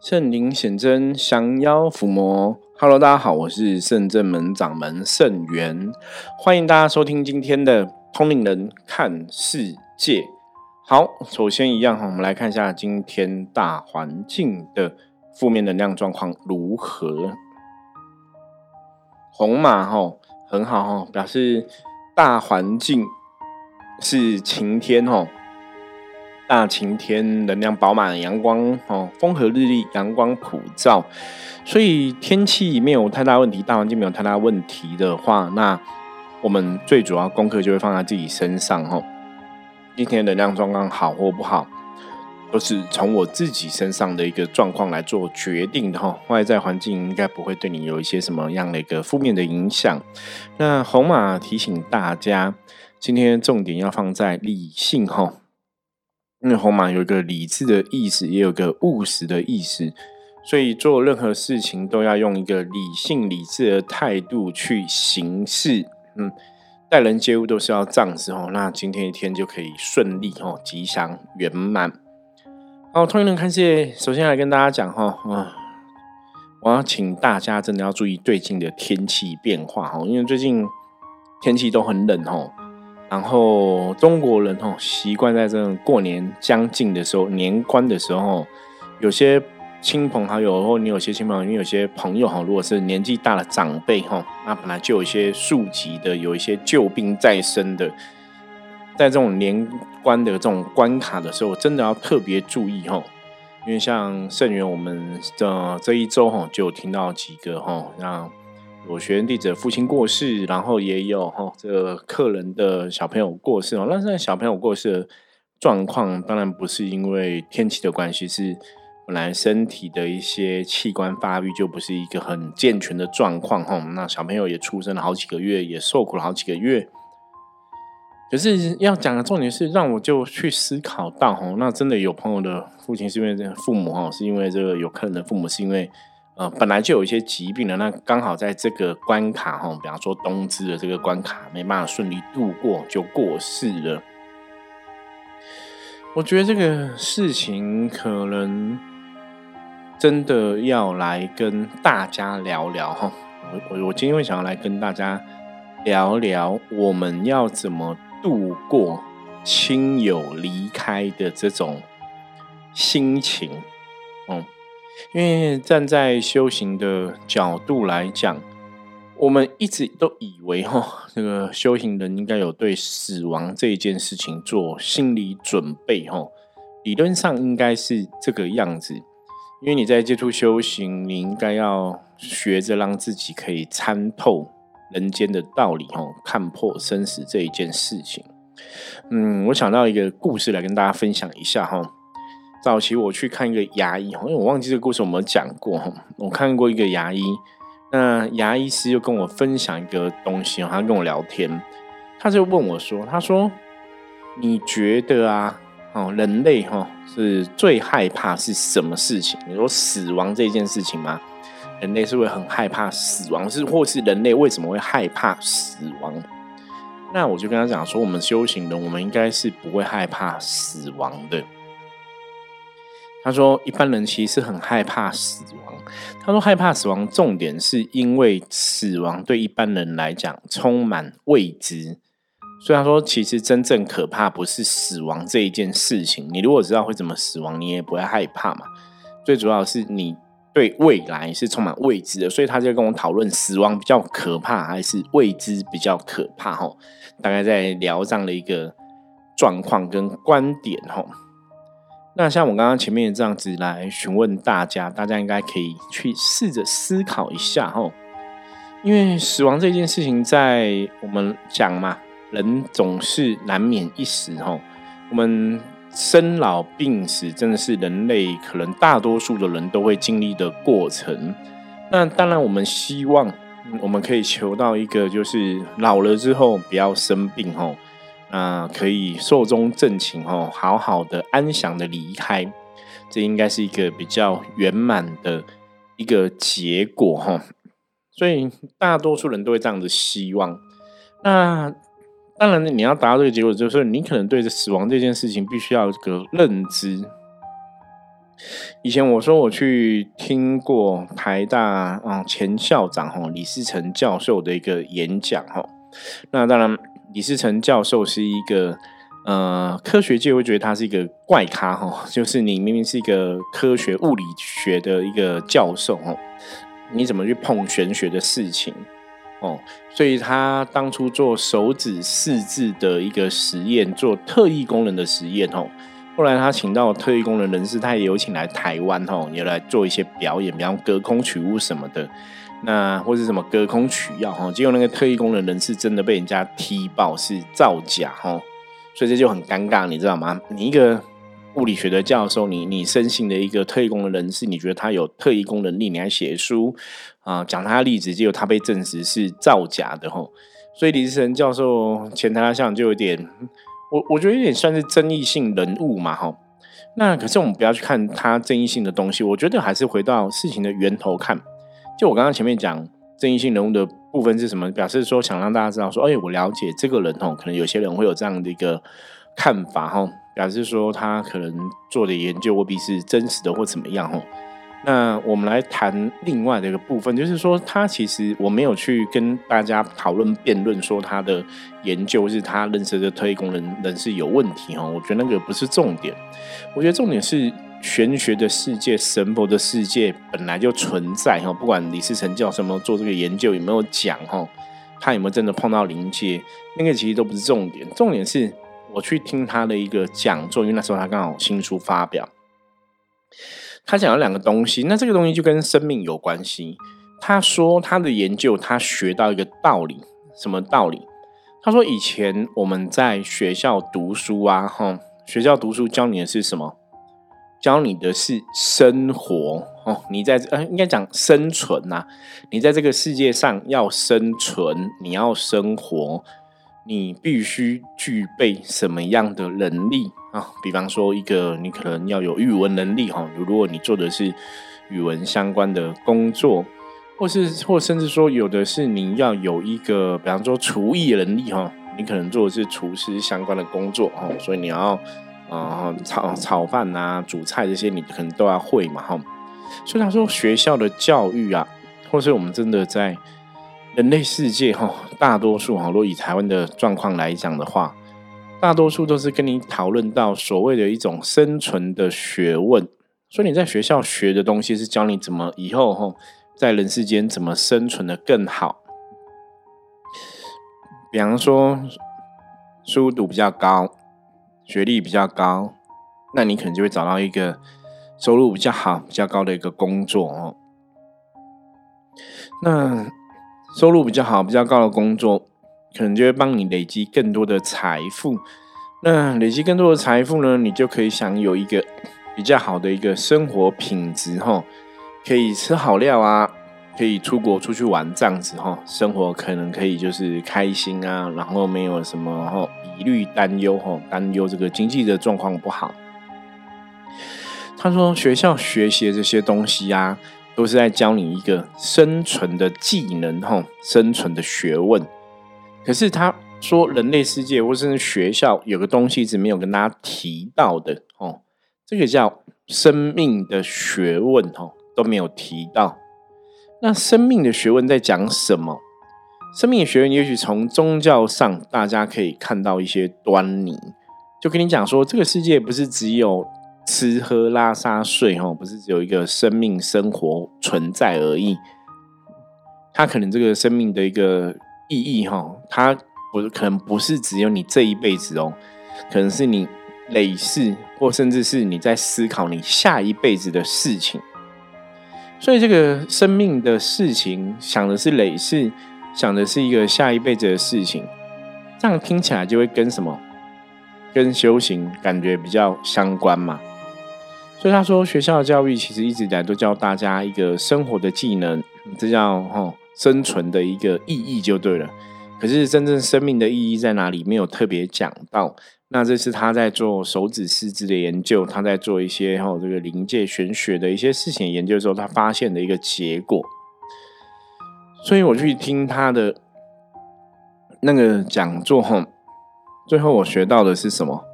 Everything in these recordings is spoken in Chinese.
圣灵显真，降妖伏魔。Hello，大家好，我是圣正门掌门圣元，欢迎大家收听今天的通灵人看世界。好，首先一样哈，我们来看一下今天大环境的负面能量状况如何。红马哈很好哈，表示大环境是晴天哈。大晴天，能量饱满，阳光哦，风和日丽，阳光普照，所以天气没有太大问题，大环境没有太大问题的话，那我们最主要功课就会放在自己身上哦。今天能量状况好或不好，都是从我自己身上的一个状况来做决定的哈。外在环境应该不会对你有一些什么样的一个负面的影响。那红马提醒大家，今天重点要放在理性哈。因为红马有一个理智的意思，也有个务实的意思，所以做任何事情都要用一个理性、理智的态度去行事。嗯，待人接物都是要这样子哦。那今天一天就可以顺利哦，吉祥圆满。好，通灵人看世界，首先来跟大家讲哈，啊，我要请大家真的要注意最近的天气变化哈，因为最近天气都很冷哦。然后中国人哦，习惯在这种过年将近的时候，年关的时候，有些亲朋好友或你有些亲朋，因为有些朋友哈，如果是年纪大的长辈哈，那本来就有一些数级的，有一些旧病在身的，在这种年关的这种关卡的时候，真的要特别注意哈，因为像圣元我们的这一周哈，就听到几个哈，让。有学员弟子父亲过世，然后也有哈这个客人的小朋友过世哦。那现在小朋友过世的状况，当然不是因为天气的关系，是本来身体的一些器官发育就不是一个很健全的状况哈。那小朋友也出生了好几个月，也受苦了好几个月。可是要讲的重点是，让我就去思考到哈，那真的有朋友的父亲是因为父母哈，是因为这个有客人的父母是因为。呃，本来就有一些疾病了，那刚好在这个关卡哈，比方说冬至的这个关卡没办法顺利度过，就过世了。我觉得这个事情可能真的要来跟大家聊聊哈。我我我今天会想要来跟大家聊聊，我们要怎么度过亲友离开的这种心情，嗯。因为站在修行的角度来讲，我们一直都以为哈，这个修行人应该有对死亡这一件事情做心理准备哈。理论上应该是这个样子，因为你在接触修行，你应该要学着让自己可以参透人间的道理哦，看破生死这一件事情。嗯，我想到一个故事来跟大家分享一下哈。早期我去看一个牙医，因为我忘记这个故事有没有讲过。我看过一个牙医，那牙医师又跟我分享一个东西，他跟我聊天，他就问我说：“他说你觉得啊，哦，人类哈是最害怕是什么事情？你说死亡这件事情吗？人类是会很害怕死亡，是或是人类为什么会害怕死亡？那我就跟他讲说，我们修行人，我们应该是不会害怕死亡的。”他说：“一般人其实很害怕死亡。他说害怕死亡，重点是因为死亡对一般人来讲充满未知。所以他说，其实真正可怕不是死亡这一件事情。你如果知道会怎么死亡，你也不会害怕嘛。最主要是你对未来是充满未知的。所以他就跟我讨论死亡比较可怕还是未知比较可怕？哈，大概在聊这样的一个状况跟观点，哈。”那像我刚刚前面这样子来询问大家，大家应该可以去试着思考一下哈，因为死亡这件事情，在我们讲嘛，人总是难免一死哈。我们生老病死真的是人类可能大多数的人都会经历的过程。那当然，我们希望我们可以求到一个，就是老了之后不要生病啊，可以寿终正寝哦，好好的安详的离开，这应该是一个比较圆满的一个结果哈。所以大多数人都会这样子希望。那当然，你要达到这个结果，就是你可能对着死亡这件事情必须要有个认知。以前我说我去听过台大啊前校长哈李世成教授的一个演讲哈，那当然李世成教授是一个呃科学界会觉得他是一个怪咖哈，就是你明明是一个科学物理学的一个教授哦，你怎么去碰玄学的事情哦？所以他当初做手指四字的一个实验，做特异功能的实验哦。后来他请到特异功能人士，他也有请来台湾吼，也来做一些表演，比方隔空取物什么的，那或者什么隔空取药哈。结果那个特异功能人士真的被人家踢爆是造假哈，所以这就很尴尬，你知道吗？你一个物理学的教授，你你深信的一个特异功能人士，你觉得他有特异功能力，你还写书啊讲他的例子，结果他被证实是造假的哈。所以李志成教授前台上就有点。我我觉得有点算是争议性人物嘛，哈。那可是我们不要去看他争议性的东西，我觉得还是回到事情的源头看。就我刚刚前面讲争议性人物的部分是什么？表示说想让大家知道说，哎，我了解这个人哦，可能有些人会有这样的一个看法哈，表示说他可能做的研究未必是真实的或怎么样哈。那我们来谈另外的一个部分，就是说，他其实我没有去跟大家讨论辩论，说他的研究是他认识的特异功能人是有问题哈。我觉得那个不是重点，我觉得重点是玄学的世界、神佛的世界本来就存在哈。不管李世成教授有没有做这个研究，有没有讲哈，他有没有真的碰到灵界，那个其实都不是重点。重点是我去听他的一个讲座，因为那时候他刚好新书发表。他讲了两个东西，那这个东西就跟生命有关系。他说他的研究，他学到一个道理，什么道理？他说以前我们在学校读书啊，哈，学校读书教你的是什么？教你的是生活哦，你在呃，应该讲生存呐。你在这个世界上要生存，你要生活。你必须具备什么样的能力啊？比方说，一个你可能要有语文能力哈。如果你做的是语文相关的工作，或是或甚至说有的是你要有一个，比方说厨艺能力哈。你可能做的是厨师相关的工作哈，所以你要啊炒炒饭啊、煮菜这些，你可能都要会嘛哈。所以他说，学校的教育啊，或是我们真的在。人类世界哈，大多数哈，如果以台湾的状况来讲的话，大多数都是跟你讨论到所谓的一种生存的学问。所以你在学校学的东西是教你怎么以后哈，在人世间怎么生存的更好。比方说，书读比较高，学历比较高，那你可能就会找到一个收入比较好、比较高的一个工作哦。那收入比较好、比较高的工作，可能就会帮你累积更多的财富。那累积更多的财富呢，你就可以享有一个比较好的一个生活品质，哈，可以吃好料啊，可以出国出去玩这样子，哈，生活可能可以就是开心啊，然后没有什么哈疑虑、担忧，哈，担忧这个经济的状况不好。他说，学校学习这些东西呀。都是在教你一个生存的技能，哈，生存的学问。可是他说，人类世界或是学校有个东西是没有跟大家提到的，哦，这个叫生命的学问，哈，都没有提到。那生命的学问在讲什么？生命的学问也许从宗教上大家可以看到一些端倪，就跟你讲说，这个世界不是只有。吃喝拉撒睡，哈，不是只有一个生命生活存在而已。它可能这个生命的一个意义，哈，它不可能不是只有你这一辈子哦，可能是你累世，或甚至是你在思考你下一辈子的事情。所以，这个生命的事情，想的是累世，想的是一个下一辈子的事情，这样听起来就会跟什么？跟修行感觉比较相关嘛。所以他说，学校的教育其实一直以来都教大家一个生活的技能，这叫哦生存的一个意义就对了。可是真正生命的意义在哪里，没有特别讲到。那这是他在做手指四肢的研究，他在做一些哈这个灵界玄学的一些事情研究的时候，他发现的一个结果。所以我去听他的那个讲座，哈，最后我学到的是什么？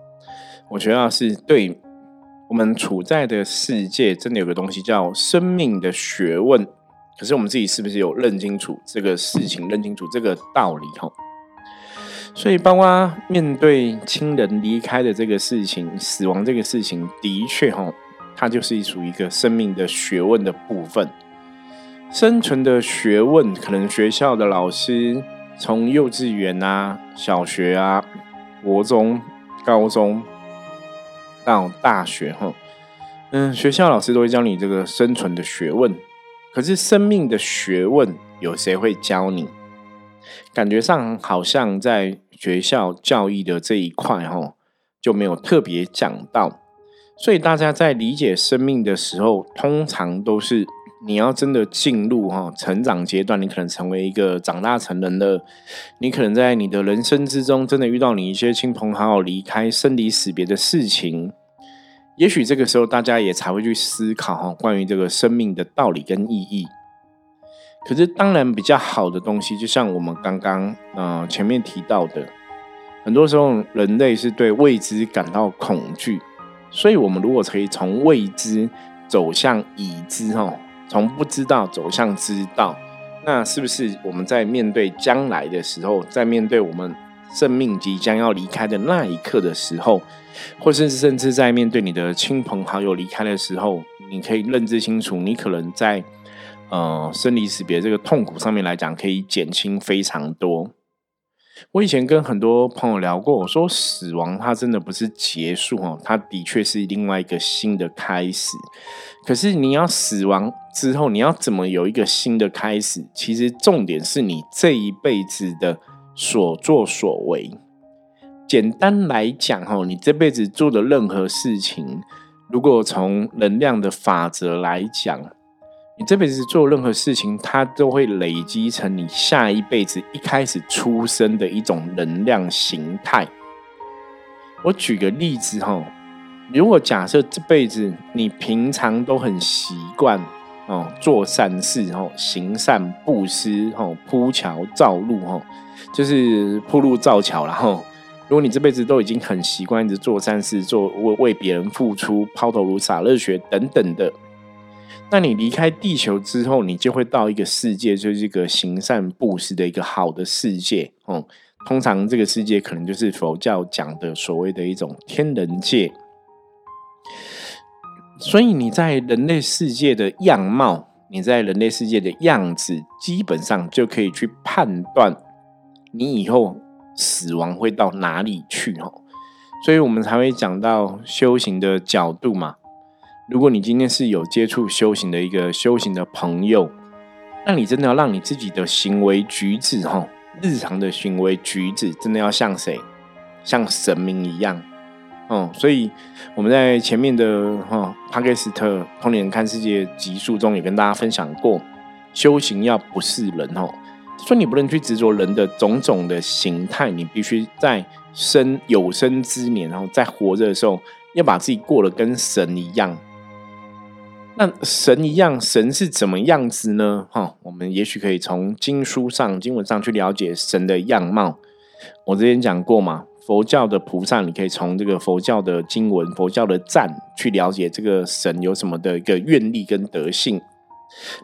我学到是对。我们处在的世界真的有个东西叫生命的学问，可是我们自己是不是有认清楚这个事情，认清楚这个道理？哈，所以包括面对亲人离开的这个事情、死亡这个事情，的确哈，它就是属于一个生命的学问的部分。生存的学问，可能学校的老师从幼稚园啊、小学啊、国中、高中到大学，哈，嗯，学校老师都会教你这个生存的学问。可是生命的学问，有谁会教你？感觉上好像在学校教育的这一块，哈，就没有特别讲到。所以大家在理解生命的时候，通常都是。你要真的进入哈成长阶段，你可能成为一个长大成人的，你可能在你的人生之中真的遇到你一些亲朋好友离开、生离死别的事情，也许这个时候大家也才会去思考哈关于这个生命的道理跟意义。可是当然比较好的东西，就像我们刚刚呃前面提到的，很多时候人类是对未知感到恐惧，所以我们如果可以从未知走向已知哈。从不知道走向知道，那是不是我们在面对将来的时候，在面对我们生命即将要离开的那一刻的时候，或是甚至在面对你的亲朋好友离开的时候，你可以认知清楚，你可能在呃生离死别这个痛苦上面来讲，可以减轻非常多。我以前跟很多朋友聊过，我说死亡它真的不是结束哦，它的确是另外一个新的开始。可是你要死亡之后，你要怎么有一个新的开始？其实重点是你这一辈子的所作所为。简单来讲哈，你这辈子做的任何事情，如果从能量的法则来讲。你这辈子做任何事情，它都会累积成你下一辈子一开始出生的一种能量形态。我举个例子哈，如果假设这辈子你平常都很习惯哦做善事哦行善布施哦铺桥造路哦，就是铺路造桥然后，如果你这辈子都已经很习惯一直做善事，做为为别人付出抛头颅洒热血等等的。那你离开地球之后，你就会到一个世界，就是一个行善布施的一个好的世界哦。通常这个世界可能就是佛教讲的所谓的一种天人界。所以你在人类世界的样貌，你在人类世界的样子，基本上就可以去判断你以后死亡会到哪里去哦。所以我们才会讲到修行的角度嘛。如果你今天是有接触修行的一个修行的朋友，那你真的要让你自己的行为举止，哈，日常的行为举止，真的要像谁？像神明一样，哦。所以我们在前面的哈帕克斯特通灵看世界集数中也跟大家分享过，修行要不是人，哦，说你不能去执着人的种种的形态，你必须在生有生之年，然后在活着的时候，要把自己过得跟神一样。那神一样，神是怎么样子呢？哈，我们也许可以从经书上、经文上去了解神的样貌。我之前讲过嘛，佛教的菩萨，你可以从这个佛教的经文、佛教的赞去了解这个神有什么的一个愿力跟德性。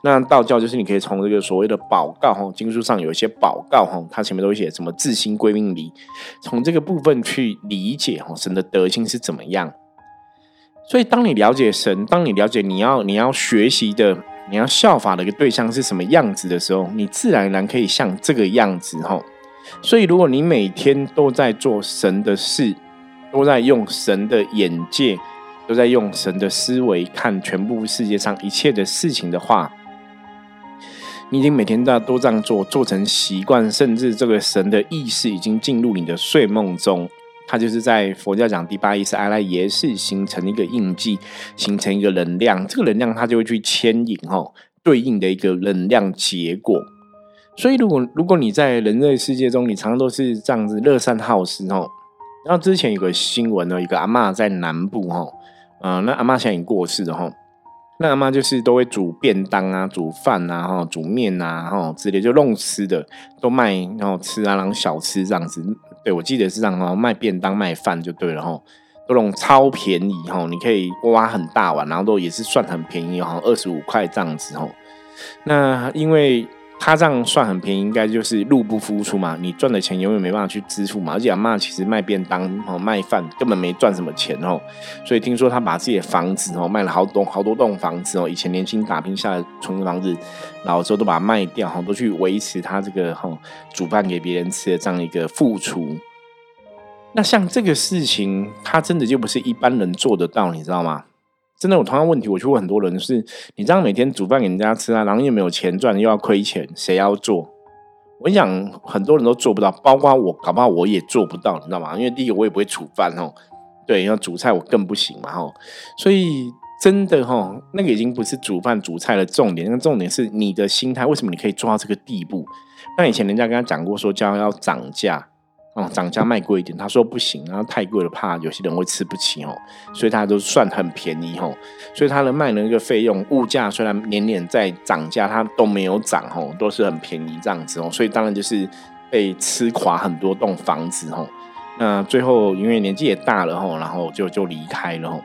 那道教就是你可以从这个所谓的宝告哈，经书上有一些宝告哈，它前面都写什么自心归命理，从这个部分去理解哈神的德性是怎么样。所以，当你了解神，当你了解你要你要学习的、你要效法的一个对象是什么样子的时候，你自然而然可以像这个样子哈。所以，如果你每天都在做神的事，都在用神的眼界，都在用神的思维看全部世界上一切的事情的话，你已经每天都要都这样做，做成习惯，甚至这个神的意识已经进入你的睡梦中。它就是在佛教讲第八意识阿赖耶识形成一个印记，形成一个能量，这个能量它就会去牵引哦对应的一个能量结果。所以如果如果你在人类世界中，你常常都是这样子乐善好施哦。然后之前有个新闻呢，一个阿妈在南部哈，嗯，那阿妈现在已经过世了哈。那阿妈就是都会煮便当啊，煮饭啊，哈，煮面啊，哈之类就弄吃的都卖，然后吃啊，然后小吃这样子。对，我记得是这样哦，卖便当卖饭就对了哈，那种超便宜哈，你可以挖很大碗，然后都也是算很便宜哈，二十五块这样子哈。那因为他这样算很便宜，应该就是入不敷出嘛，你赚的钱永远没办法去支付嘛。而且阿妈其实卖便当哦，卖饭根本没赚什么钱哦。所以听说他把自己的房子哦卖了好多好多栋房子哦，以前年轻打拼下来存的房子，然后之后都把它卖掉哈，都去维持他这个哈煮饭给别人吃的这样一个付出。那像这个事情，他真的就不是一般人做得到，你知道吗？真的，我同样问题，我去问很多人，是你这样每天煮饭给人家吃啊，然后又没有钱赚，又要亏钱，谁要做？我想，很多人都做不到，包括我，搞不好我也做不到，你知道吗？因为第一个我也不会煮饭哦，对，要煮菜我更不行嘛吼。所以真的哈，那个已经不是煮饭煮菜的重点，那个重点是你的心态，为什么你可以做到这个地步？那以前人家跟他讲过，说将要涨价。哦，涨价卖贵一点，他说不行，然后太贵了，怕有些人会吃不起哦，所以他都算很便宜哦，所以他的卖的那个费用，物价虽然年年在涨价，它都没有涨哦，都是很便宜这样子哦，所以当然就是被吃垮很多栋房子哦。那最后因为年纪也大了哦，然后就就离开了哦。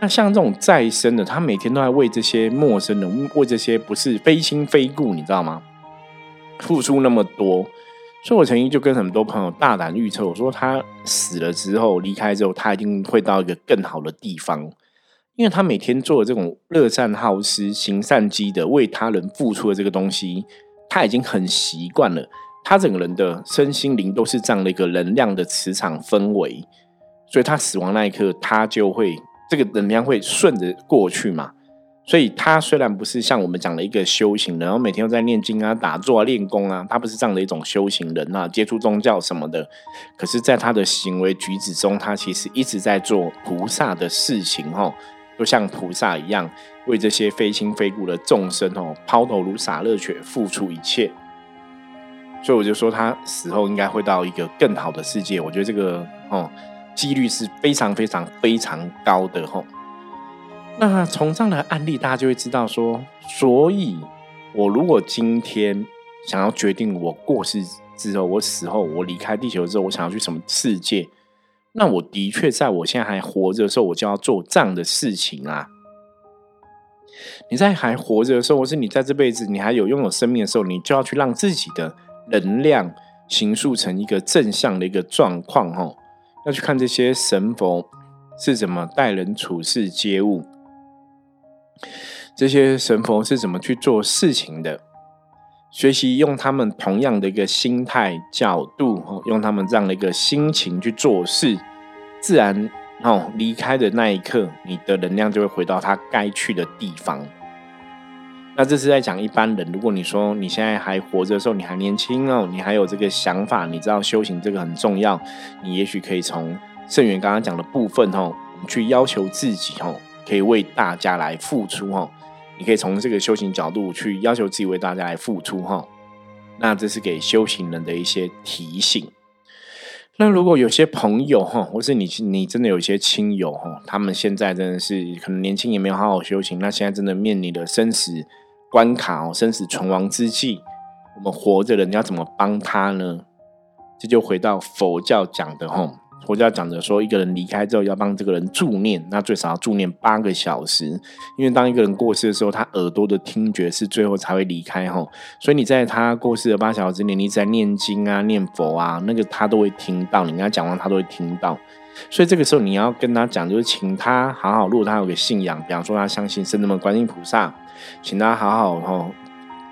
那像这种再生的，他每天都在为这些陌生人，为这些不是非亲非故，你知道吗？付出那么多。所以，我曾经就跟很多朋友大胆预测，我说他死了之后，离开之后，他一定会到一个更好的地方，因为他每天做的这种乐善好施、行善积德、为他人付出的这个东西，他已经很习惯了。他整个人的身心灵都是这样的一个能量的磁场氛围，所以他死亡那一刻，他就会这个能量会顺着过去嘛。所以他虽然不是像我们讲的一个修行人，然后每天都在念经啊、打坐啊、练功啊，他不是这样的一种修行人啊，接触宗教什么的。可是，在他的行为举止中，他其实一直在做菩萨的事情，哦，就像菩萨一样，为这些非亲非故的众生，哦，抛头颅洒热血，付出一切。所以我就说，他死后应该会到一个更好的世界。我觉得这个，哦，几率是非常非常非常高的，吼。那从这样的案例，大家就会知道说，所以我如果今天想要决定我过世之后，我死后，我离开地球之后，我想要去什么世界，那我的确在我现在还活着的时候，我就要做这样的事情啊。你在还活着的时候，或是你在这辈子你还有拥有生命的时候，你就要去让自己的能量形塑成一个正向的一个状况，哦，要去看这些神佛是怎么待人处事接物。这些神佛是怎么去做事情的？学习用他们同样的一个心态角度，用他们这样的一个心情去做事，自然哦，离开的那一刻，你的能量就会回到他该去的地方。那这是在讲一般人。如果你说你现在还活着的时候，你还年轻哦，你还有这个想法，你知道修行这个很重要，你也许可以从圣元刚刚讲的部分哦，去要求自己哦。可以为大家来付出哈，你可以从这个修行角度去要求自己为大家来付出哈。那这是给修行人的一些提醒。那如果有些朋友哈，或是你你真的有一些亲友哈，他们现在真的是可能年轻也没有好好修行，那现在真的面临的生死关卡哦，生死存亡之际，我们活着的人要怎么帮他呢？这就回到佛教讲的哈。佛教讲的说，一个人离开之后要帮这个人助念，那最少要助念八个小时，因为当一个人过世的时候，他耳朵的听觉是最后才会离开哈，所以你在他过世的八小时之内，你在念经啊、念佛啊，那个他都会听到，你跟他讲完他都会听到，所以这个时候你要跟他讲，就是请他好好，如果他有个信仰，比方说他相信圣人们观音菩萨，请他好好哈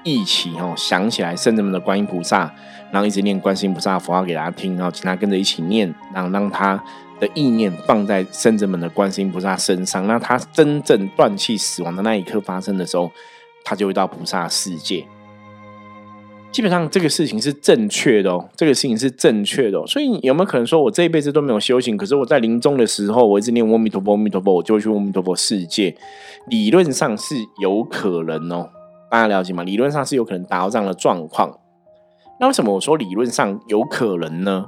一起哦想起来圣人们的观音菩萨。然后一直念观世音菩萨佛号给大家听，然后请他跟着一起念，然后让他的意念放在圣者们的观世音菩萨身上。那他真正断气死亡的那一刻发生的时候，他就会到菩萨世界。基本上这个事情是正确的哦，这个事情是正确的。所以有没有可能说我这一辈子都没有修行，可是我在临终的时候，我一直念阿弥陀佛，阿弥陀佛，我就会去阿弥陀佛世界？理论上是有可能哦，大家了解吗？理论上是有可能达到这样的状况。那为什么我说理论上有可能呢？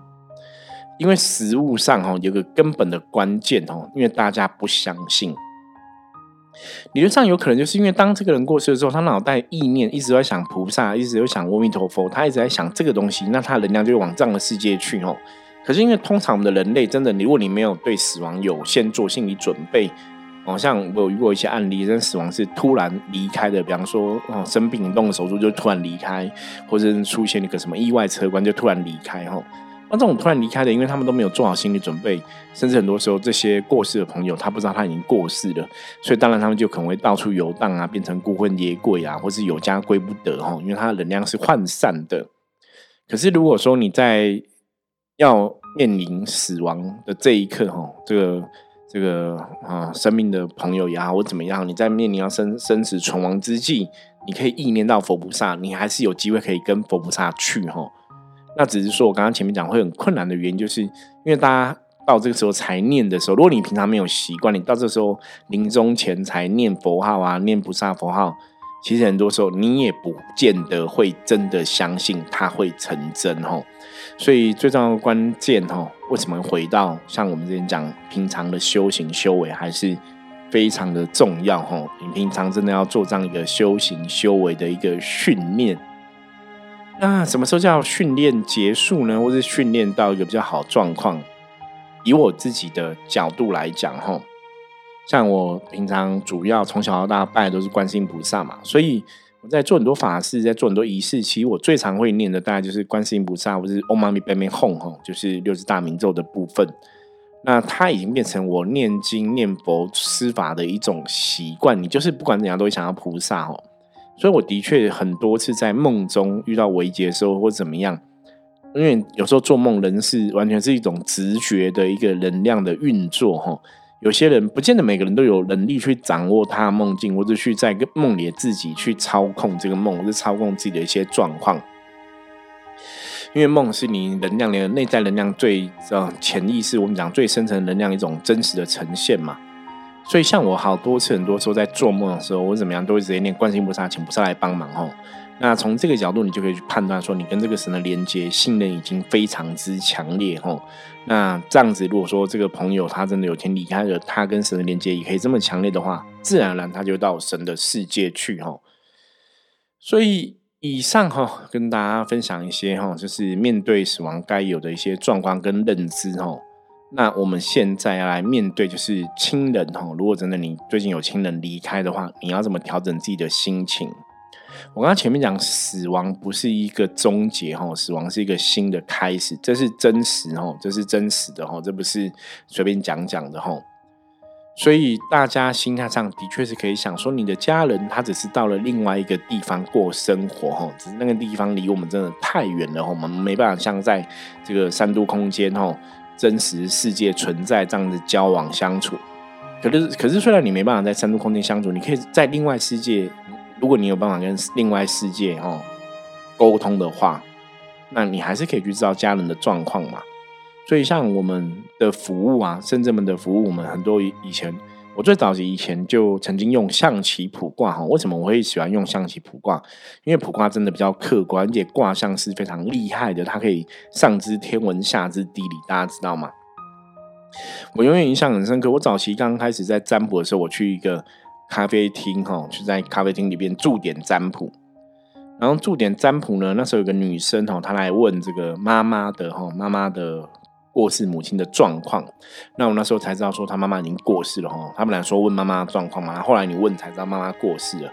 因为实物上哈有个根本的关键哦，因为大家不相信。理论上有可能就是因为当这个人过世的时候，他脑袋意念一直在想菩萨，一直在想阿弥陀佛，他一直在想这个东西，那他能量就往这样的世界去哦。可是因为通常我们的人类真的，如果你没有对死亡有先做心理准备，哦，像我有遇过一些案例，人死亡是突然离开的，比方说哦生病动了手术就突然离开，或者出现一个什么意外车关就突然离开哈。那这种突然离开的，因为他们都没有做好心理准备，甚至很多时候这些过世的朋友他不知道他已经过世了，所以当然他们就可能会到处游荡啊，变成孤魂野鬼啊，或是有家归不得哈，因为他的能量是涣散的。可是如果说你在要面临死亡的这一刻，哈，这个这个啊，生命的朋友呀，或怎么样，你在面临要生生死存亡之际，你可以意念到佛菩萨，你还是有机会可以跟佛菩萨去，哈。那只是说我刚刚前面讲会很困难的原因，就是因为大家到这个时候才念的时候，如果你平常没有习惯，你到这时候临终前才念佛号啊，念菩萨佛号。其实很多时候你也不见得会真的相信它会成真吼，所以最重要的关键吼，为什么回到像我们之前讲平常的修行修为还是非常的重要吼？你平常真的要做这样一个修行修为的一个训练。那什么时候叫训练结束呢？或是训练到一个比较好状况？以我自己的角度来讲吼。像我平常主要从小到大拜的都是观世音菩萨嘛，所以我在做很多法事，在做很多仪式。其实我最常会念的大概就是观世音菩萨，或是 Om Mani Padme Hum 吼，就是六字大明咒的部分。那它已经变成我念经念佛施法的一种习惯。你就是不管怎样都会想要菩萨哦，所以我的确很多次在梦中遇到危劫的时候或怎么样，因为有时候做梦人是完全是一种直觉的一个能量的运作哈。有些人不见得每个人都有能力去掌握他的梦境，或者去在个梦里自己去操控这个梦，或者操控自己的一些状况。因为梦是你能量的内在能量最呃潜意识，我们讲最深层能量一种真实的呈现嘛。所以像我好多次很多时候在做梦的时候，我怎么样都会直接念观世音菩萨，请菩萨来帮忙哦。那从这个角度，你就可以去判断说，你跟这个神的连接信任已经非常之强烈吼。那这样子，如果说这个朋友他真的有天离开了，他跟神的连接也可以这么强烈的话，自然而然他就到神的世界去吼。所以以上哈，跟大家分享一些哈，就是面对死亡该有的一些状况跟认知吼。那我们现在要来面对，就是亲人哈，如果真的你最近有亲人离开的话，你要怎么调整自己的心情？我刚刚前面讲，死亡不是一个终结哈，死亡是一个新的开始，这是真实哈，这是真实的哈，这不是随便讲讲的哈。所以大家心态上的确是可以想说，你的家人他只是到了另外一个地方过生活哈，只是那个地方离我们真的太远了哈，我们没办法像在这个三度空间哈，真实世界存在这样的交往相处。可是，可是虽然你没办法在三度空间相处，你可以在另外世界。如果你有办法跟另外世界哦沟通的话，那你还是可以去知道家人的状况嘛。所以像我们的服务啊，深圳们的服务，我们很多以前我最早期以前就曾经用象棋卜卦哈。为什么我会喜欢用象棋卜卦？因为卜卦真的比较客观，而且卦象是非常厉害的，它可以上知天文下知地理，大家知道吗？我永远印象很深刻。我早期刚开始在占卜的时候，我去一个。咖啡厅哈，就在咖啡厅里边驻点占卜，然后驻点占卜呢，那时候有个女生哈，她来问这个妈妈的哈，妈妈的过世母亲的状况。那我那时候才知道说，她妈妈已经过世了哈。他们来说问妈妈状况嘛，后来你问才知道妈妈过世了。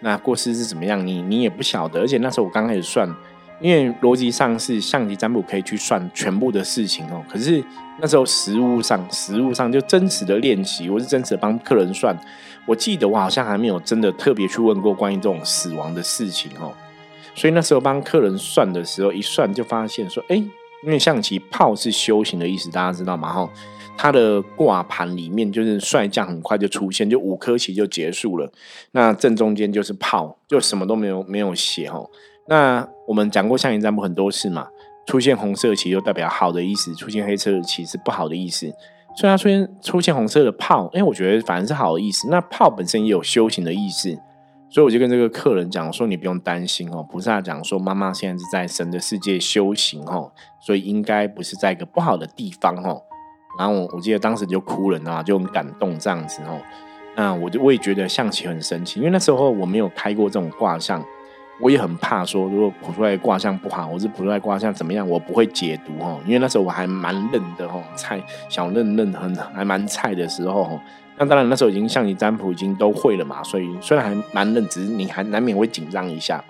那过世是怎么样？你你也不晓得。而且那时候我刚开始算，因为逻辑上是象棋占卜可以去算全部的事情哦。可是那时候实物上，实物上就真实的练习，我是真实的帮客人算。我记得我好像还没有真的特别去问过关于这种死亡的事情哦，所以那时候帮客人算的时候，一算就发现说，哎，因为象棋炮是修行的意思，大家知道吗？哈，它的挂盘里面就是帅将很快就出现，就五颗棋就结束了，那正中间就是炮，就什么都没有没有写哦。那我们讲过象棋占卜很多次嘛，出现红色棋就代表好的意思，出现黑色的棋是不好的意思。虽然出现出现红色的炮，哎，我觉得反而是好的意思。那炮本身也有修行的意思，所以我就跟这个客人讲说：“你不用担心哦，菩萨讲说妈妈现在是在神的世界修行哦，所以应该不是在一个不好的地方哦。”然后我我记得当时就哭了啊，就很感动这样子哦。那我就我也觉得象棋很神奇，因为那时候我没有开过这种卦象，我也很怕说，如果卜出来卦象不好，或是卜出来卦象怎么样，我不会解读哦，因为那时候我还蛮嫩的哦，菜小嫩嫩很还蛮菜的时候。那当然那时候已经像你占卜已经都会了嘛，所以虽然还蛮嫩，只是你还难免会紧张一下。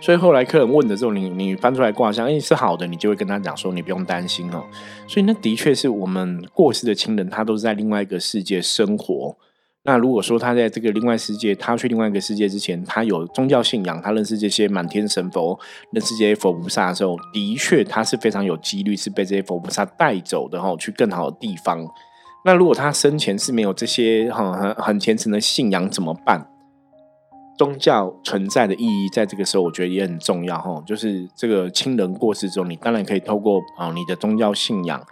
所以后来客人问的时候，你你翻出来卦象，哎是好的，你就会跟他讲说，你不用担心哦。所以那的确是我们过世的亲人，他都是在另外一个世界生活。那如果说他在这个另外世界，他去另外一个世界之前，他有宗教信仰，他认识这些满天神佛，认识这些佛菩萨的时候，的确他是非常有几率是被这些佛菩萨带走的哈，去更好的地方。那如果他生前是没有这些哈很很虔诚的信仰怎么办？宗教存在的意义，在这个时候我觉得也很重要哈。就是这个亲人过世之后，你当然可以透过啊你的宗教信仰，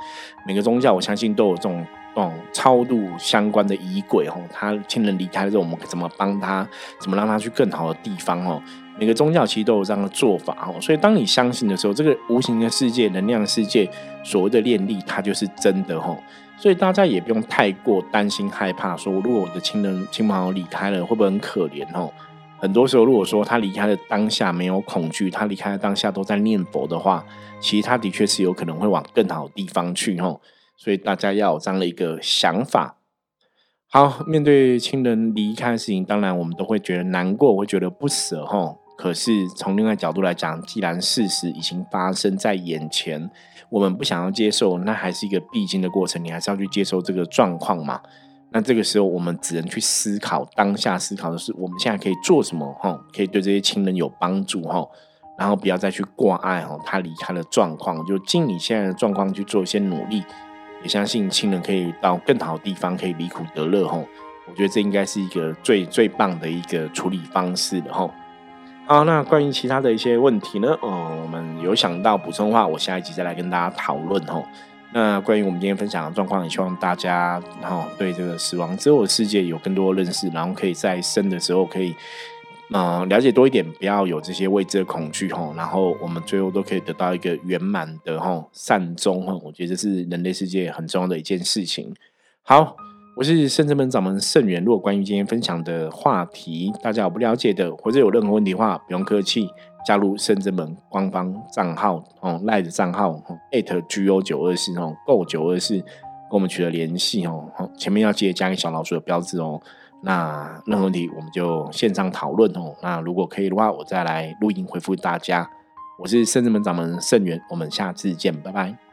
每个宗教我相信都有这种。哦，超度相关的仪轨哦，他亲人离开的时候，我们怎么帮他？怎么让他去更好的地方哦？每个宗教其实都有这样的做法哦。所以当你相信的时候，这个无形的世界、能量世界，所谓的念力，它就是真的哦。所以大家也不用太过担心害怕，说如果我的亲人亲朋友离开了，会不会很可怜哦？很多时候，如果说他离开的当下没有恐惧，他离开的当下都在念佛的话，其实他的确是有可能会往更好的地方去哦。所以大家要有这样的一个想法。好，面对亲人离开的事情，当然我们都会觉得难过，会觉得不舍哈。可是从另外角度来讲，既然事实已经发生在眼前，我们不想要接受，那还是一个必经的过程，你还是要去接受这个状况嘛。那这个时候，我们只能去思考当下，思考的是我们现在可以做什么哈，可以对这些亲人有帮助哈。然后不要再去挂碍哈，他离开的状况，就尽你现在的状况去做一些努力。也相信亲人可以到更好的地方，可以离苦得乐吼。我觉得这应该是一个最最棒的一个处理方式的吼。好，那关于其他的一些问题呢？嗯，我们有想到补充的话，我下一集再来跟大家讨论吼。那关于我们今天分享的状况，也希望大家然后对这个死亡之后的世界有更多的认识，然后可以在生的时候可以。嗯，了解多一点，不要有这些未知的恐惧吼，然后我们最后都可以得到一个圆满的吼善终吼，我觉得这是人类世界很重要的一件事情。好，我是圣真门掌门圣元。如果关于今天分享的话题，大家有不了解的，或者有任何问题的话，不用客气，加入圣真门官方账号哦，赖的账号，at g o 九二四哦，go 九二四，跟我们取得联系哦，前面要记得加个小老鼠的标志哦。那任何问题我们就线上讨论哦。那如果可以的话，我再来录音回复大家。我是圣智门掌门圣元，我们下次见，拜拜。